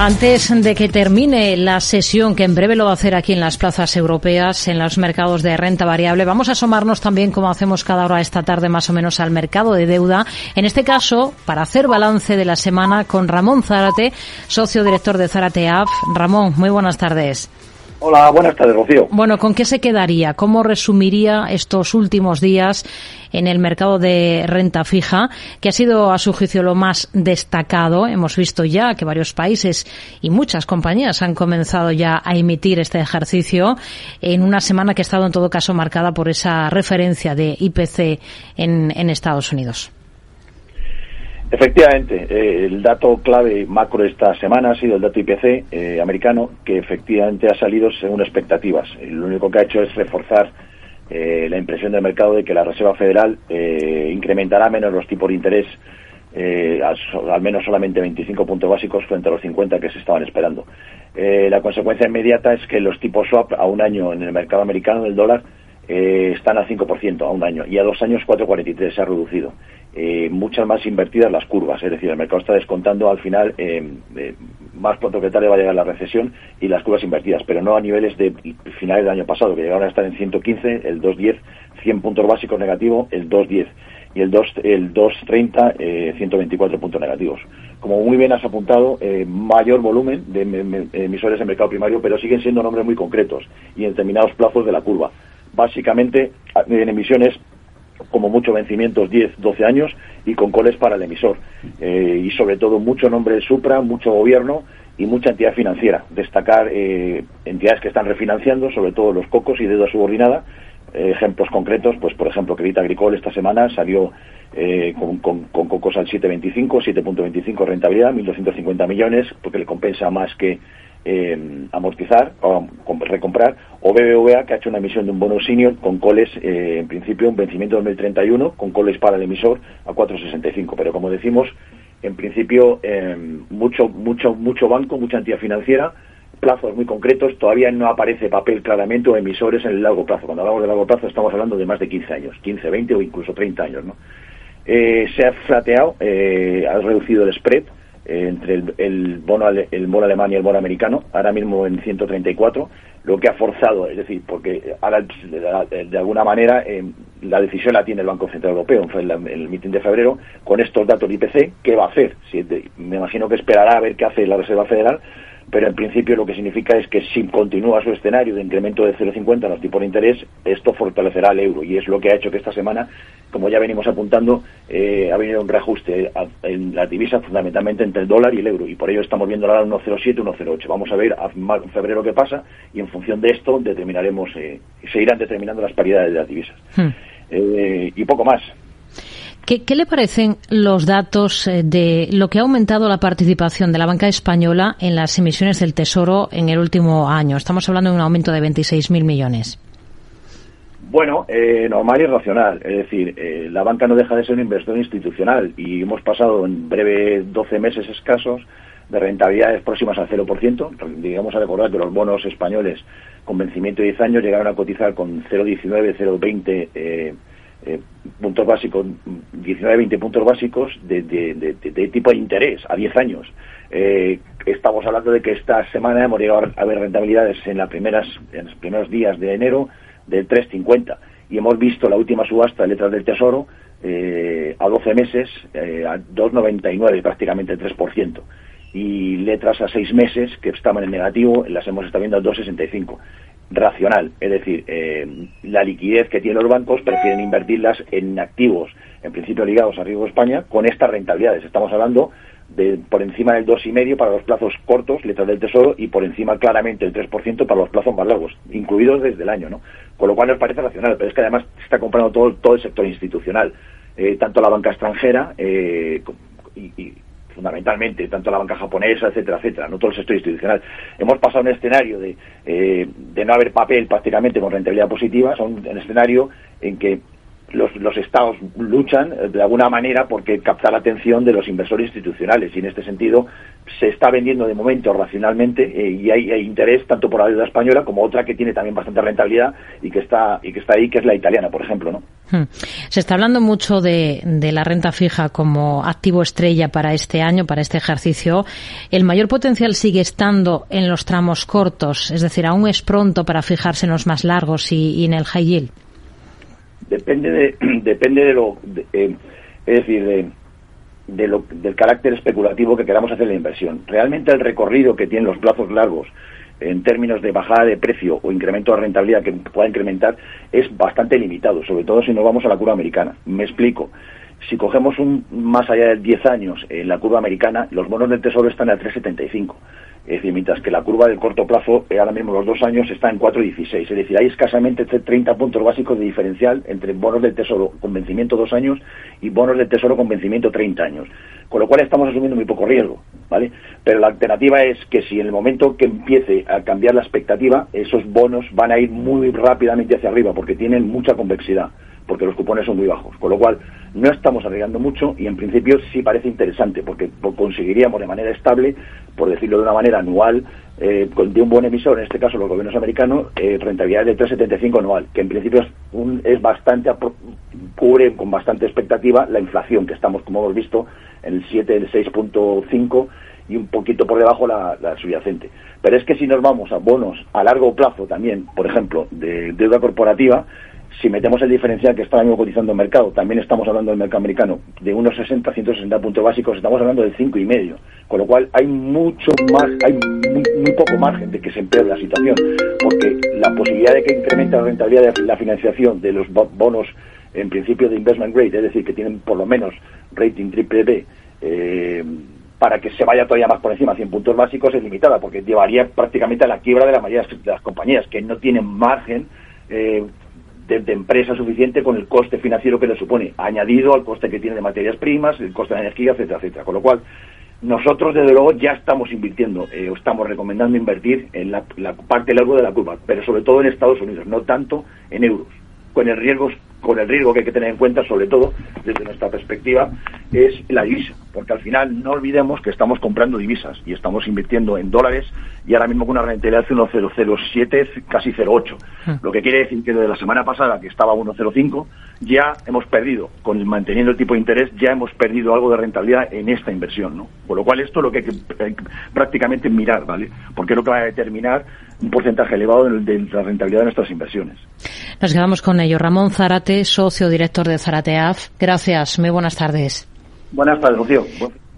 Antes de que termine la sesión, que en breve lo va a hacer aquí en las plazas europeas, en los mercados de renta variable, vamos a asomarnos también, como hacemos cada hora esta tarde más o menos, al mercado de deuda. En este caso, para hacer balance de la semana con Ramón Zárate, socio director de Zárate AF. Ramón, muy buenas tardes. Hola, buenas tardes, Rocío. Bueno, ¿con qué se quedaría? ¿Cómo resumiría estos últimos días en el mercado de renta fija, que ha sido, a su juicio, lo más destacado? Hemos visto ya que varios países y muchas compañías han comenzado ya a emitir este ejercicio en una semana que ha estado, en todo caso, marcada por esa referencia de IPC en, en Estados Unidos. Efectivamente, eh, el dato clave macro esta semana ha sido el dato IPC eh, americano, que efectivamente ha salido según expectativas. Lo único que ha hecho es reforzar eh, la impresión del mercado de que la Reserva Federal incrementará menos los tipos de interés, al, menos solamente 25 puntos básicos frente a los 50 que se estaban esperando. la consecuencia inmediata es que los tipos swap a un año en el mercado americano del dólar están al 5% a un año y a dos años 4,43 se ha reducido eh, muchas más invertidas las curvas, es decir, el mercado está descontando al final eh, eh, más pronto que tarde va a llegar la recesión y las curvas invertidas, pero no a niveles de finales del año pasado, que llegaron a estar en 115, el 210, 100 puntos básicos negativo, el 210 y el 2 el 230 124 puntos negativos. Como muy bien has apuntado, mayor volumen de emisores en mercado primario, pero siguen siendo nombres muy concretos y en determinados plazos de la curva. Básicamente en emisiones como mucho vencimientos 10, 12 años y con coles para el emisor. Eh, y sobre todo mucho nombre de Supra, mucho gobierno y mucha entidad financiera. Destacar eh, entidades que están refinanciando, sobre todo los cocos y deuda subordinada. Eh, ejemplos concretos, pues por ejemplo, Credit Agricole esta semana salió con, con, cocos al 7,25, 7.25 rentabilidad, 1.250 millones, porque le compensa más que amortizar o recomprar, o BBVA que ha hecho una emisión de un bono senior con coles, eh, en principio, un vencimiento 2031, con coles para el emisor a 4,65. Pero como decimos, en principio, em, mucho, mucho, mucho banco, mucha entidad financiera, plazos muy concretos, todavía no aparece papel claramente o emisores en el largo plazo. Cuando hablamos de largo plazo estamos hablando de más de 15 años, 15, 20 o incluso 30 años. ¿no? Eh, se ha flateado, eh, ha reducido el spread, entre el, bono el bono alemán y el bono americano, ahora mismo en 134, lo que ha forzado, es decir, porque ahora de, alguna manera eh, la decisión la tiene el Banco Central Europeo en el, el mitin de febrero con estos datos de IPC, ¿qué va a hacer? Si, me imagino que esperará a ver qué hace la Reserva Federal, pero en principio lo que significa es que si continúa su escenario de incremento de 0,50 en los tipos de interés, esto fortalecerá el euro y es lo que ha hecho que esta semana, como ya venimos apuntando, eh, ha venido un reajuste en la divisa fundamentalmente entre el dólar y el euro y por ello estamos viendo ahora 1,07, 1,08. Vamos a ver en febrero qué pasa y en función de esto determinaremos, eh, se irán determinando las paridades de las divisas. Hmm. Eh, y poco más. ¿Qué, le parecen los datos eh, de lo que ha aumentado la participación de la banca española en las emisiones del Tesoro en el último año? Estamos hablando de un aumento de 26.000 millones. Bueno, eh, normal y racional. Es decir, eh, la banca no deja de ser un inversor institucional y hemos pasado en breve 12 meses escasos de rentabilidades próximas al 0%. Digamos a recordar que los bonos españoles con vencimiento de 10 años llegaron a cotizar con 0,19, 0,20 eh, eh, puntos básicos, 19-20 puntos básicos de, de, tipo de interés a 10 años. Eh, estamos hablando de que esta semana hemos llegado a ver rentabilidades en, las primeras, en los primeros días de enero del 3,50 y hemos visto la última subasta de letras del Tesoro eh, a 12 meses a 2,99 prácticamente el 3% y letras a 6 meses que estaban en negativo las hemos estado viendo a 2,65 racional, es decir, eh, la liquidez que tienen los bancos prefieren invertirlas en activos, en principio ligados a riesgo España, con estas rentabilidades. Estamos hablando de por encima del 2,5% para los plazos cortos, letras del Tesoro, y por encima claramente el 3% para los plazos más largos, incluidos desde el año, ¿no? Con lo cual nos parece racional, pero es que además se está comprando todo, todo el sector institucional, eh, tanto la banca extranjera eh, y fundamentalmente, tanto la banca japonesa, etcétera, etcétera, no todo el sector institucional. Hemos pasado un escenario de, eh, de no haber papel prácticamente con rentabilidad positiva, a un, escenario en que los, los, estados luchan eh, de alguna manera porque captar la atención de los inversores institucionales y en este sentido se está vendiendo de momento racionalmente eh, y hay, interés tanto por la deuda española como otra que tiene también bastante rentabilidad y que está y que está ahí que es la italiana por ejemplo no. Se está hablando mucho de, de la renta fija como activo estrella para este año para este ejercicio. El mayor potencial sigue estando en los tramos cortos es decir aún es pronto para fijarse en los más largos y, en el high yield. Depende de, depende de lo, eh, es decir, de, del carácter especulativo que queramos hacer la inversión. Realmente el recorrido que tienen los plazos largos en términos de bajada de precio o incremento de rentabilidad que pueda incrementar es bastante limitado, sobre todo si nos vamos a la curva americana. Me explico. Si cogemos un más allá de 10 años en la curva americana, los bonos del tesoro están a 3,75. Es decir, mientras que la curva del corto plazo, eh, ahora mismo los dos años, está en 4,16. Es decir, hay escasamente 30 puntos básicos de diferencial entre bonos del Tesoro con vencimiento dos años y bonos del Tesoro con vencimiento 30 años. Con lo cual estamos asumiendo muy poco riesgo, ¿vale? Pero la alternativa es que si en el momento que empiece a cambiar la expectativa, esos bonos van a ir muy rápidamente hacia arriba porque tienen mucha convexidad porque los cupones son muy bajos. Con lo cual, no estamos arriesgando mucho y en principio sí parece interesante, porque conseguiríamos de manera estable, por decirlo de una manera anual, eh, de un buen emisor, en este caso los gobiernos americanos, eh, rentabilidad de 3,75 anual, que en principio es, un, es bastante, cubre con bastante expectativa la inflación, que estamos, como hemos visto, en el 7, el 6.5 y un poquito por debajo la, la, subyacente. Pero es que si nos vamos a bonos a largo plazo también, por ejemplo, de deuda corporativa, si metemos el diferencial que está ahora mismo cotizando el mercado, también estamos hablando del mercado americano de unos 60, 160 puntos básicos, estamos hablando del 5,5. y medio. Con lo cual hay mucho más, hay muy, poco margen de que se empeore la situación, porque la posibilidad de que incremente la rentabilidad de la financiación de los bonos en principio de investment grade, es decir, que tienen por lo menos rating triple B, eh, para que se vaya todavía más por encima, 100 puntos básicos, es limitada, porque llevaría prácticamente a la quiebra de la mayoría de las compañías, que no tienen margen eh, de, empresa suficiente con el coste financiero que le supone, añadido al coste que tiene de materias primas, el coste de energía, etcétera, etcétera. Con lo cual, nosotros desde luego ya estamos invirtiendo, eh, estamos recomendando invertir en la, la parte largo de la curva, pero sobre todo en Estados Unidos, no tanto en euros, con el riesgo con el riesgo que hay que tener en cuenta, sobre todo desde nuestra perspectiva, es la divisa. Porque al final no olvidemos que estamos comprando divisas y estamos invirtiendo en dólares y ahora mismo con una rentabilidad de 1,007, casi 0,8. Hmm. Lo que quiere decir que desde la semana pasada, que estaba a 1,05, ya hemos perdido, con manteniendo el tipo de interés, ya hemos perdido algo de rentabilidad en esta inversión. ¿no? Por lo cual esto es lo que hay que prácticamente mirar, ¿vale? Porque es lo que va a determinar un porcentaje elevado de la rentabilidad de nuestras inversiones. Nos quedamos con ello. Ramón Zarate, socio director de Zarateaf. Gracias. Muy buenas tardes. Buenas tardes, Rocío.